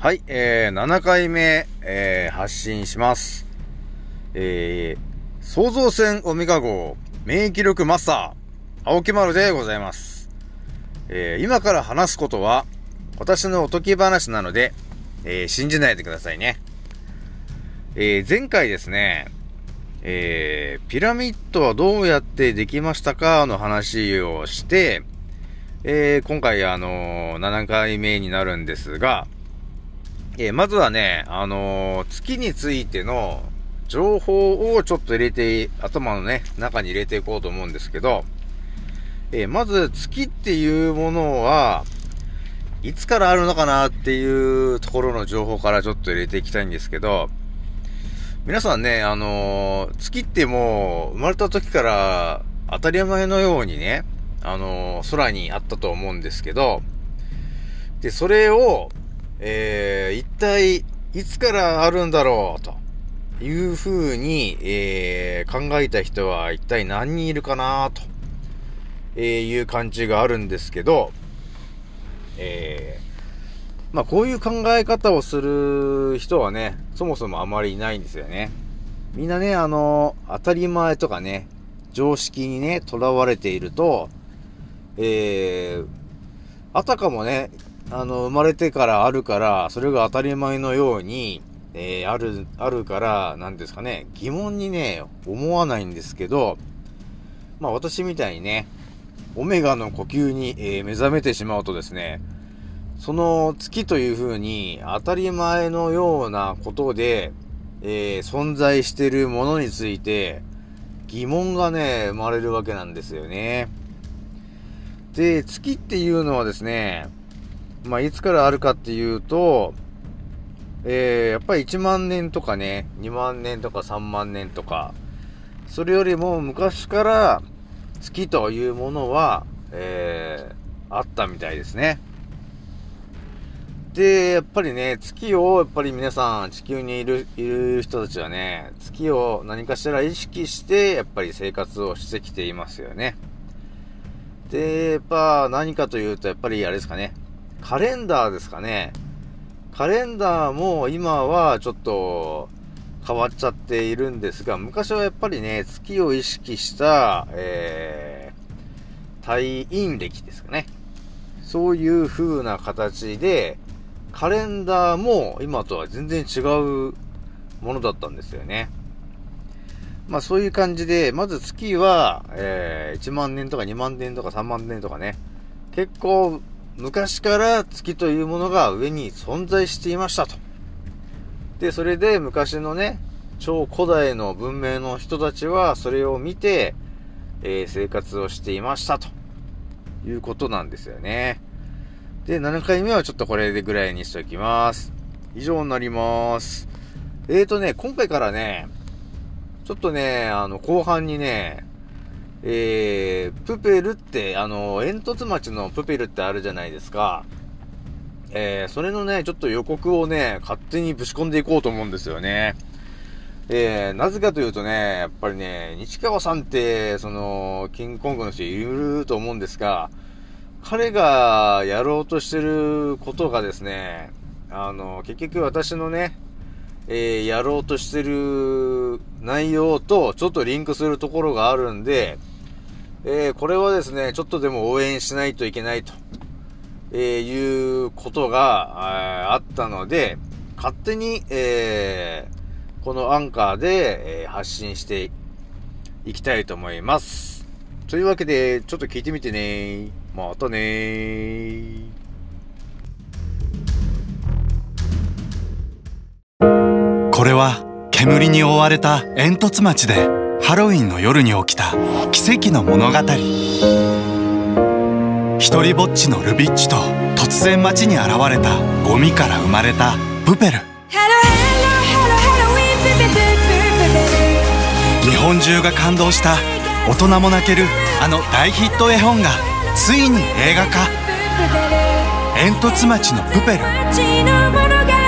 はい、えー、7回目、えー、発信します。えー、創造船オメガ号免疫力マスター、青木丸でございます。えー、今から話すことは、私のおとぎ話なので、えー、信じないでくださいね。えー、前回ですね、えー、ピラミッドはどうやってできましたかの話をして、えー、今回あのー、7回目になるんですが、えー、まずはね、あのー、月についての情報をちょっと入れて、頭のね、中に入れていこうと思うんですけど、えー、まず月っていうものは、いつからあるのかなっていうところの情報からちょっと入れていきたいんですけど、皆さんね、あの、月ってもう生まれた時から当たり前のようにね、あの、空にあったと思うんですけど、で、それを、えー、一体いつからあるんだろうと。いうふうに、えー、考えた人は一体何人いるかなと、えいう感じがあるんですけど、えー、まあこういう考え方をする人はね、そもそもあまりいないんですよね。みんなね、あの、当たり前とかね、常識にね、囚われていると、えー、あたかもね、あの、生まれてからあるから、それが当たり前のように、えー、ある、あるから、なんですかね、疑問にね、思わないんですけど、まあ私みたいにね、オメガの呼吸に、えー、目覚めてしまうとですね、その月という風に当たり前のようなことで、えー、存在しているものについて疑問がね、生まれるわけなんですよね。で、月っていうのはですね、まあいつからあるかっていうと、えー、やっぱり1万年とかね、2万年とか3万年とか、それよりも昔から月というものは、えー、あったみたいですね。で、やっぱりね、月を、やっぱり皆さん、地球にいる、いる人たちはね、月を何かしら意識して、やっぱり生活をしてきていますよね。で、やっぱ何かというと、やっぱりあれですかね、カレンダーですかね。カレンダーも今はちょっと変わっちゃっているんですが、昔はやっぱりね、月を意識した、えー、退院歴ですかね。そういう風な形で、カレンダーも今とは全然違うものだったんですよね。まあそういう感じで、まず月は、えー、1万年とか2万年とか3万年とかね、結構昔から月というものが上に存在していましたと。で、それで昔のね、超古代の文明の人たちはそれを見て、えー、生活をしていましたということなんですよね。で、7回目はちょっとこれでぐらいにしておきます。以上になります。えーとね、今回からね、ちょっとね、あの、後半にね、えー、プペルって、あの、煙突町のプペルってあるじゃないですか。えー、それのね、ちょっと予告をね、勝手にぶち込んでいこうと思うんですよね。えー、なぜかというとね、やっぱりね、西川さんって、その、キングコングの人いると思うんですが、彼がやろうとしてることがですね、あの、結局私のね、えー、やろうとしてる内容とちょっとリンクするところがあるんで、えー、これはですね、ちょっとでも応援しないといけないと、えー、いうことがあったので、勝手に、えー、このアンカーで、えー、発信していきたいと思います。というわけで、ちょっと聞いてみてね。またねこれは煙に覆われた煙突町でハロウィンの夜に起きた奇跡の物語。一人ぼっちのルビッチと突然街に現れたゴミから生まれたプペル。日本中が感動した大人も泣けるあの大ヒット絵本がついに映画化。煙突町のプペル。